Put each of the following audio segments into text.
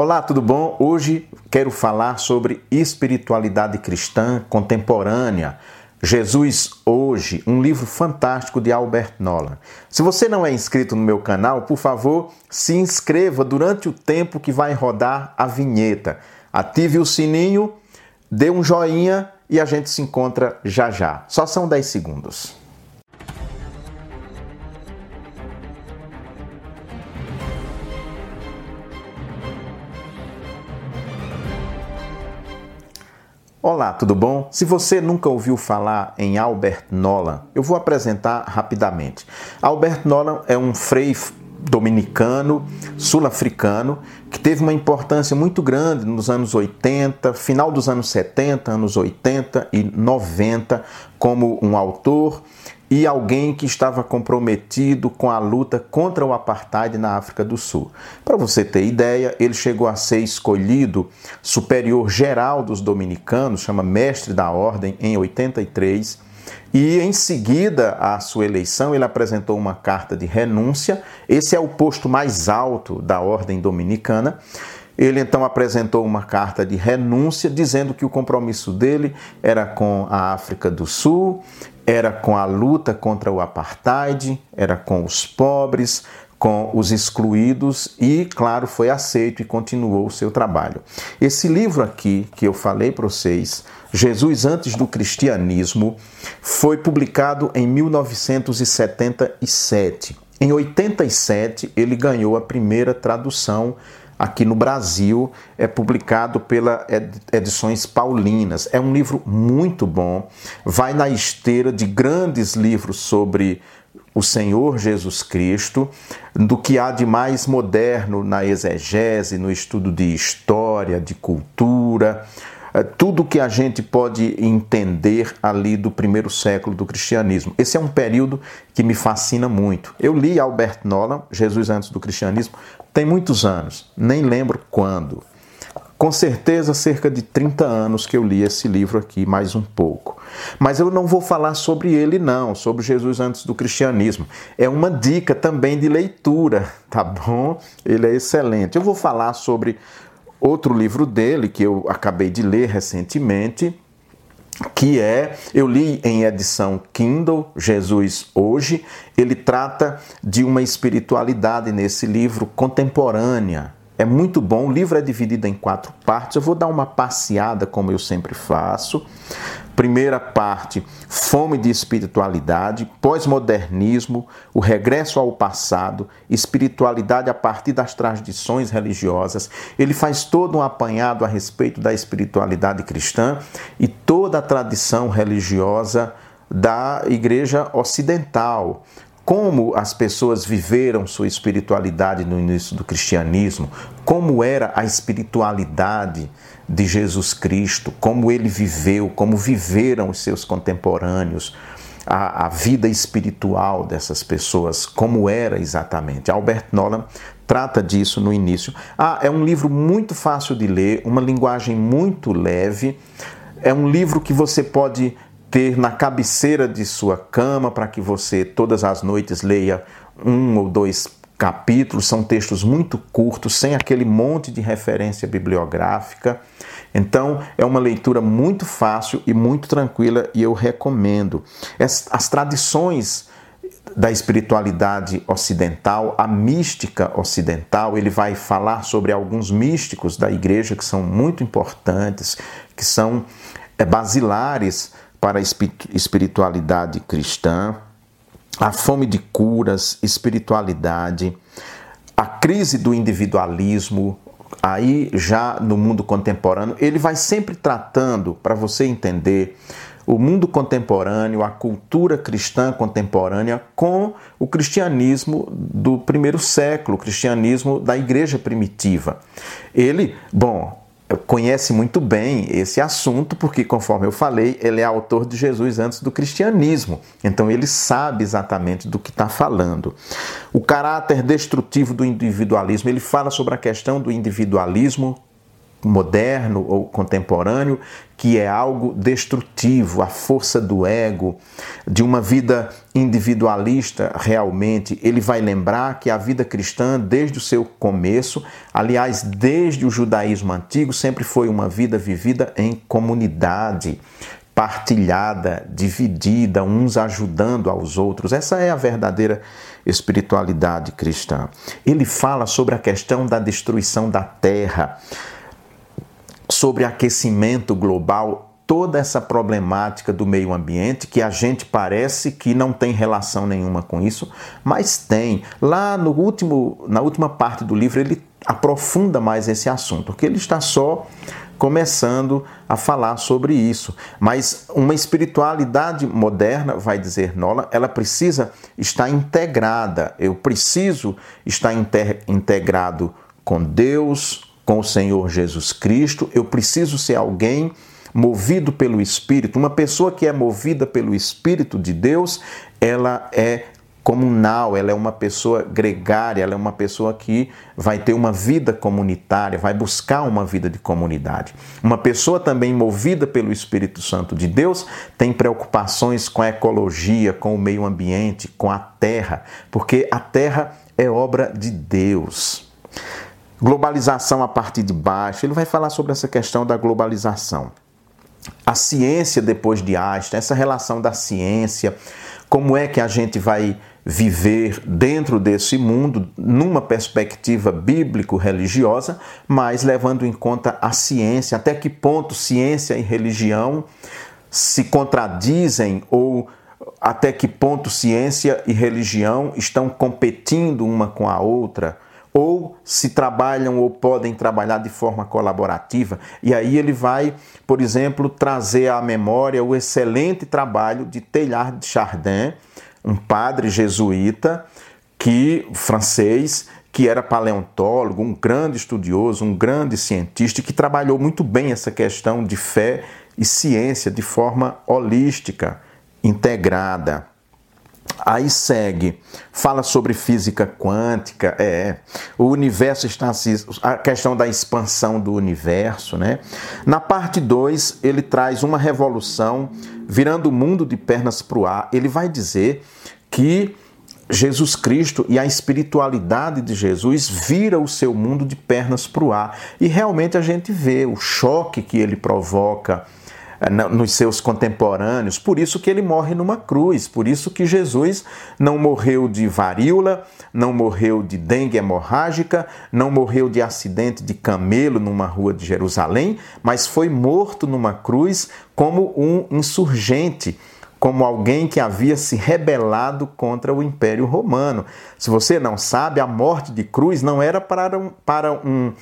Olá, tudo bom? Hoje quero falar sobre espiritualidade cristã contemporânea. Jesus Hoje, um livro fantástico de Albert Nolan. Se você não é inscrito no meu canal, por favor, se inscreva durante o tempo que vai rodar a vinheta. Ative o sininho, dê um joinha e a gente se encontra já já. Só são 10 segundos. Olá, tudo bom? Se você nunca ouviu falar em Albert Nolan, eu vou apresentar rapidamente. Albert Nolan é um frei dominicano, sul-africano, que teve uma importância muito grande nos anos 80, final dos anos 70, anos 80 e 90, como um autor e alguém que estava comprometido com a luta contra o apartheid na África do Sul. Para você ter ideia, ele chegou a ser escolhido superior geral dos dominicanos, chama mestre da ordem, em 83. E em seguida à sua eleição, ele apresentou uma carta de renúncia. Esse é o posto mais alto da ordem dominicana. Ele então apresentou uma carta de renúncia, dizendo que o compromisso dele era com a África do Sul, era com a luta contra o apartheid, era com os pobres, com os excluídos e, claro, foi aceito e continuou o seu trabalho. Esse livro aqui que eu falei para vocês, Jesus antes do cristianismo, foi publicado em 1977. Em 87, ele ganhou a primeira tradução aqui no Brasil, é publicado pela Edições Paulinas. É um livro muito bom, vai na esteira de grandes livros sobre o Senhor Jesus Cristo, do que há de mais moderno na exegese, no estudo de história, de cultura, tudo que a gente pode entender ali do primeiro século do cristianismo. Esse é um período que me fascina muito. Eu li Albert Nolan, Jesus antes do cristianismo, tem muitos anos, nem lembro quando. Com certeza, cerca de 30 anos que eu li esse livro aqui, mais um pouco. Mas eu não vou falar sobre ele, não, sobre Jesus antes do cristianismo. É uma dica também de leitura, tá bom? Ele é excelente. Eu vou falar sobre outro livro dele que eu acabei de ler recentemente, que é, eu li em edição Kindle, Jesus Hoje, ele trata de uma espiritualidade nesse livro contemporânea. É muito bom, o livro é dividido em quatro partes, eu vou dar uma passeada, como eu sempre faço. Primeira parte, fome de espiritualidade, pós-modernismo, o regresso ao passado, espiritualidade a partir das tradições religiosas. Ele faz todo um apanhado a respeito da espiritualidade cristã e toda a tradição religiosa da Igreja Ocidental, como as pessoas viveram sua espiritualidade no início do cristianismo, como era a espiritualidade de Jesus Cristo, como ele viveu, como viveram os seus contemporâneos, a, a vida espiritual dessas pessoas, como era exatamente. Albert Nolan trata disso no início. Ah, é um livro muito fácil de ler, uma linguagem muito leve. É um livro que você pode ter na cabeceira de sua cama para que você todas as noites leia um ou dois capítulos, são textos muito curtos, sem aquele monte de referência bibliográfica. Então, é uma leitura muito fácil e muito tranquila e eu recomendo. As, as tradições da espiritualidade ocidental, a mística ocidental, ele vai falar sobre alguns místicos da igreja que são muito importantes, que são é, basilares para a espiritualidade cristã a fome de curas, espiritualidade, a crise do individualismo, aí já no mundo contemporâneo, ele vai sempre tratando, para você entender, o mundo contemporâneo, a cultura cristã contemporânea com o cristianismo do primeiro século, o cristianismo da igreja primitiva. Ele, bom, conhece muito bem esse assunto, porque, conforme eu falei, ele é autor de Jesus antes do cristianismo. Então, ele sabe exatamente do que está falando. O caráter destrutivo do individualismo, ele fala sobre a questão do individualismo moderno ou contemporâneo, que é algo destrutivo, a força do ego, de uma vida individualista realmente. Ele vai lembrar que a vida cristã, desde o seu começo, aliás, desde o judaísmo antigo, sempre foi uma vida vivida em comunidade, partilhada, dividida, uns ajudando aos outros. Essa é a verdadeira espiritualidade cristã. Ele fala sobre a questão da destruição da terra sobre aquecimento global, toda essa problemática do meio ambiente que a gente parece que não tem relação nenhuma com isso, mas tem. Lá no último, na última parte do livro ele aprofunda mais esse assunto, porque ele está só começando a falar sobre isso. Mas uma espiritualidade moderna, vai dizer Nola, ela precisa estar integrada. Eu preciso estar integrado com Deus, com o Senhor Jesus Cristo, eu preciso ser alguém movido pelo Espírito. Uma pessoa que é movida pelo Espírito de Deus, ela é comunal, ela é uma pessoa gregária, ela é uma pessoa que vai ter uma vida comunitária, vai buscar uma vida de comunidade. Uma pessoa também movida pelo Espírito Santo de Deus tem preocupações com a ecologia, com o meio ambiente, com a terra, porque a terra é obra de Deus globalização a partir de baixo. Ele vai falar sobre essa questão da globalização. A ciência depois de Einstein, essa relação da ciência, como é que a gente vai viver dentro desse mundo numa perspectiva bíblico-religiosa, mas levando em conta a ciência, até que ponto ciência e religião se contradizem ou até que ponto ciência e religião estão competindo uma com a outra ou se trabalham ou podem trabalhar de forma colaborativa. E aí ele vai, por exemplo, trazer à memória o excelente trabalho de Teilhard de Chardin, um padre jesuíta que francês que era paleontólogo, um grande estudioso, um grande cientista que trabalhou muito bem essa questão de fé e ciência de forma holística, integrada. Aí segue, fala sobre física quântica, é, o universo está a questão da expansão do universo, né? Na parte 2, ele traz uma revolução virando o mundo de pernas para o ar. Ele vai dizer que Jesus Cristo e a espiritualidade de Jesus vira o seu mundo de pernas para o ar. E realmente a gente vê o choque que ele provoca nos seus contemporâneos, por isso que ele morre numa cruz, por isso que Jesus não morreu de varíola, não morreu de dengue hemorrágica, não morreu de acidente de camelo numa rua de Jerusalém, mas foi morto numa cruz como um insurgente, como alguém que havia se rebelado contra o Império Romano. Se você não sabe, a morte de cruz não era para um, para um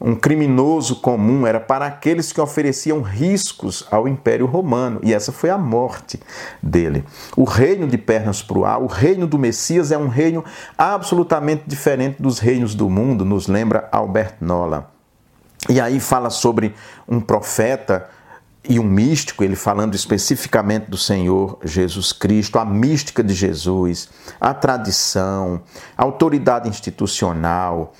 um criminoso comum, era para aqueles que ofereciam riscos ao Império Romano, e essa foi a morte dele. O reino de pernas para o ar, o reino do Messias é um reino absolutamente diferente dos reinos do mundo, nos lembra Albert Nola. E aí fala sobre um profeta e um místico, ele falando especificamente do Senhor Jesus Cristo, a mística de Jesus, a tradição, a autoridade institucional,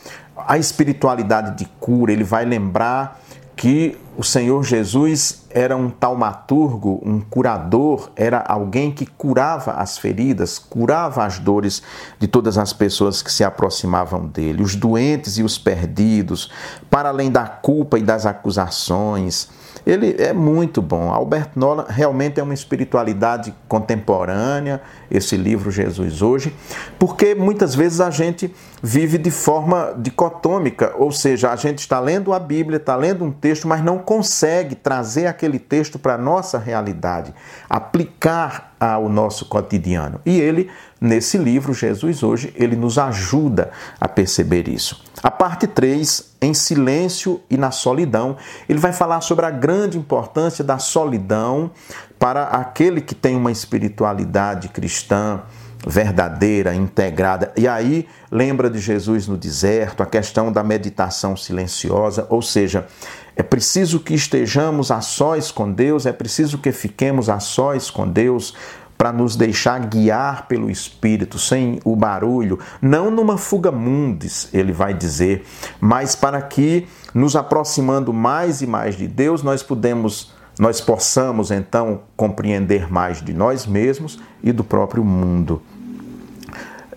a espiritualidade de cura, ele vai lembrar que o Senhor Jesus era um taumaturgo, um curador, era alguém que curava as feridas, curava as dores de todas as pessoas que se aproximavam dele, os doentes e os perdidos, para além da culpa e das acusações ele é muito bom. Albert Nolan realmente é uma espiritualidade contemporânea, esse livro Jesus Hoje, porque muitas vezes a gente vive de forma dicotômica, ou seja, a gente está lendo a Bíblia, está lendo um texto, mas não consegue trazer aquele texto para a nossa realidade, aplicar ao nosso cotidiano. E ele, nesse livro, Jesus Hoje, ele nos ajuda a perceber isso. A parte 3, em silêncio e na solidão, ele vai falar sobre a grande importância da solidão para aquele que tem uma espiritualidade cristã verdadeira, integrada. E aí lembra de Jesus no deserto, a questão da meditação silenciosa, ou seja, é preciso que estejamos a sós com Deus, é preciso que fiquemos a sós com Deus para nos deixar guiar pelo Espírito, sem o barulho, não numa fuga mundis, ele vai dizer, mas para que nos aproximando mais e mais de Deus, nós podemos nós possamos então compreender mais de nós mesmos e do próprio mundo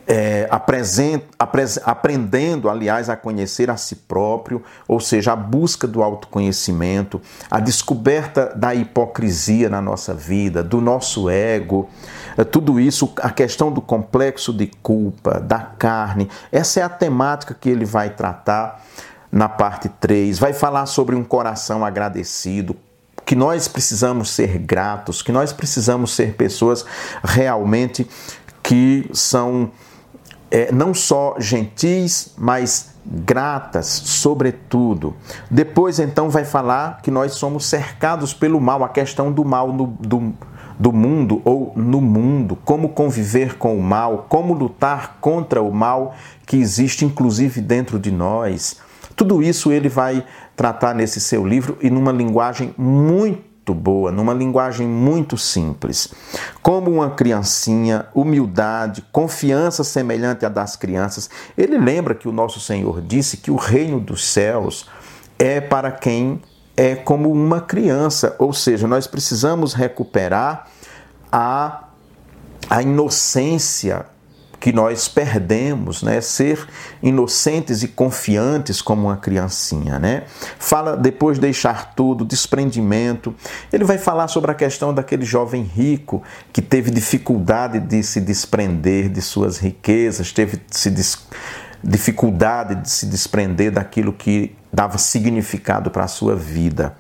é, aprendendo, aliás, a conhecer a si próprio, ou seja, a busca do autoconhecimento, a descoberta da hipocrisia na nossa vida, do nosso ego, é, tudo isso, a questão do complexo de culpa, da carne, essa é a temática que ele vai tratar na parte 3. Vai falar sobre um coração agradecido, que nós precisamos ser gratos, que nós precisamos ser pessoas realmente que são é, não só gentis, mas gratas, sobretudo. Depois, então, vai falar que nós somos cercados pelo mal, a questão do mal no, do, do mundo ou no mundo, como conviver com o mal, como lutar contra o mal que existe, inclusive, dentro de nós. Tudo isso ele vai tratar nesse seu livro e numa linguagem muito muito boa, numa linguagem muito simples. Como uma criancinha, humildade, confiança semelhante à das crianças. Ele lembra que o nosso Senhor disse que o reino dos céus é para quem é como uma criança, ou seja, nós precisamos recuperar a, a inocência que nós perdemos, né? Ser inocentes e confiantes como uma criancinha, né? Fala depois deixar tudo, desprendimento. Ele vai falar sobre a questão daquele jovem rico que teve dificuldade de se desprender de suas riquezas, teve se des... dificuldade de se desprender daquilo que dava significado para a sua vida.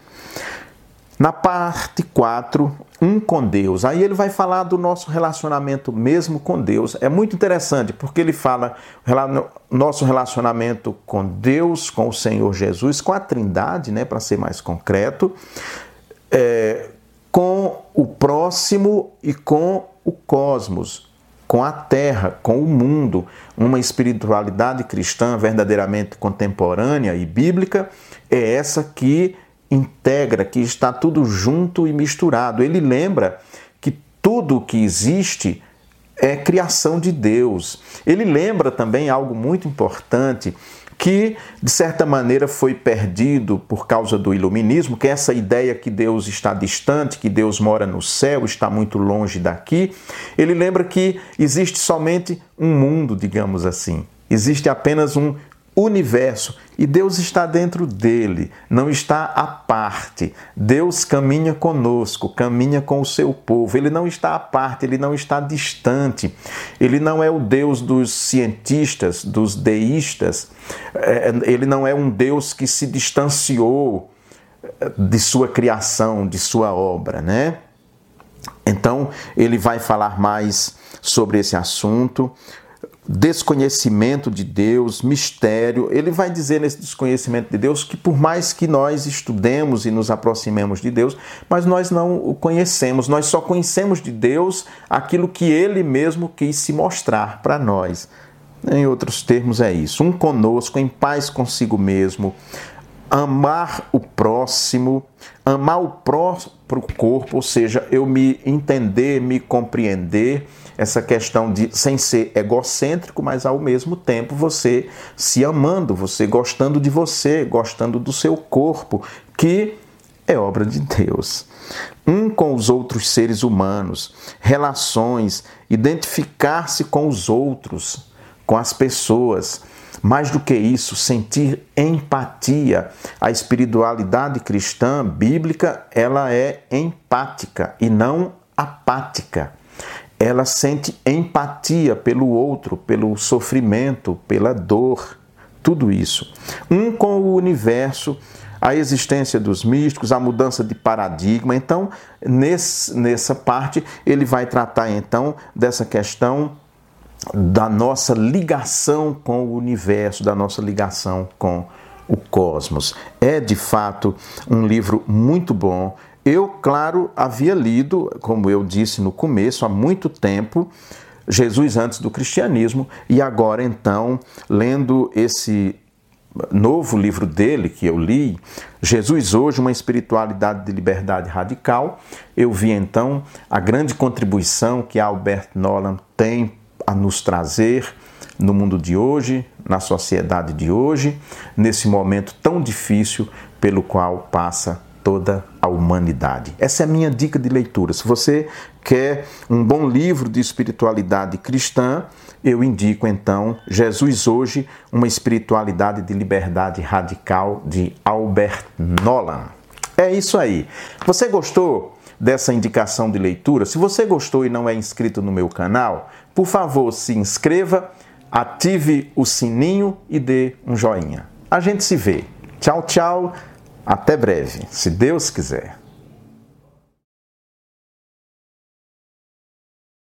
Na parte 4, um com Deus. Aí ele vai falar do nosso relacionamento mesmo com Deus. É muito interessante, porque ele fala nosso relacionamento com Deus, com o Senhor Jesus, com a Trindade, né, para ser mais concreto, é, com o próximo e com o cosmos, com a terra, com o mundo, uma espiritualidade cristã verdadeiramente contemporânea e bíblica, é essa que integra, que está tudo junto e misturado. Ele lembra que tudo que existe é criação de Deus. Ele lembra também algo muito importante que de certa maneira foi perdido por causa do iluminismo, que é essa ideia que Deus está distante, que Deus mora no céu, está muito longe daqui. Ele lembra que existe somente um mundo, digamos assim. Existe apenas um universo e Deus está dentro dele, não está à parte. Deus caminha conosco, caminha com o seu povo. Ele não está à parte, ele não está distante. Ele não é o Deus dos cientistas, dos deístas. É, ele não é um Deus que se distanciou é, de sua criação, de sua obra, né? Então, ele vai falar mais sobre esse assunto desconhecimento de Deus, mistério. Ele vai dizer nesse desconhecimento de Deus que por mais que nós estudemos e nos aproximemos de Deus, mas nós não o conhecemos, nós só conhecemos de Deus aquilo que ele mesmo quis se mostrar para nós. Em outros termos é isso, um conosco em paz consigo mesmo, amar o próximo, amar o próprio corpo, ou seja, eu me entender, me compreender, essa questão de sem ser egocêntrico, mas ao mesmo tempo você se amando, você gostando de você, gostando do seu corpo, que é obra de Deus. Um com os outros seres humanos, relações, identificar-se com os outros, com as pessoas. Mais do que isso, sentir empatia. A espiritualidade cristã bíblica, ela é empática e não apática ela sente empatia pelo outro, pelo sofrimento, pela dor, tudo isso. Um com o universo, a existência dos místicos, a mudança de paradigma. Então, nesse, nessa parte, ele vai tratar então dessa questão da nossa ligação com o universo, da nossa ligação com o cosmos. É de fato um livro muito bom. Eu, claro, havia lido, como eu disse no começo, há muito tempo, Jesus antes do cristianismo, e agora então, lendo esse novo livro dele que eu li, Jesus hoje uma espiritualidade de liberdade radical, eu vi então a grande contribuição que Albert Nolan tem a nos trazer no mundo de hoje, na sociedade de hoje, nesse momento tão difícil pelo qual passa toda a humanidade. Essa é a minha dica de leitura. Se você quer um bom livro de espiritualidade cristã, eu indico então Jesus Hoje, uma espiritualidade de liberdade radical de Albert Nolan. É isso aí. Você gostou dessa indicação de leitura? Se você gostou e não é inscrito no meu canal, por favor, se inscreva, ative o sininho e dê um joinha. A gente se vê. Tchau, tchau. Até breve, se Deus quiser.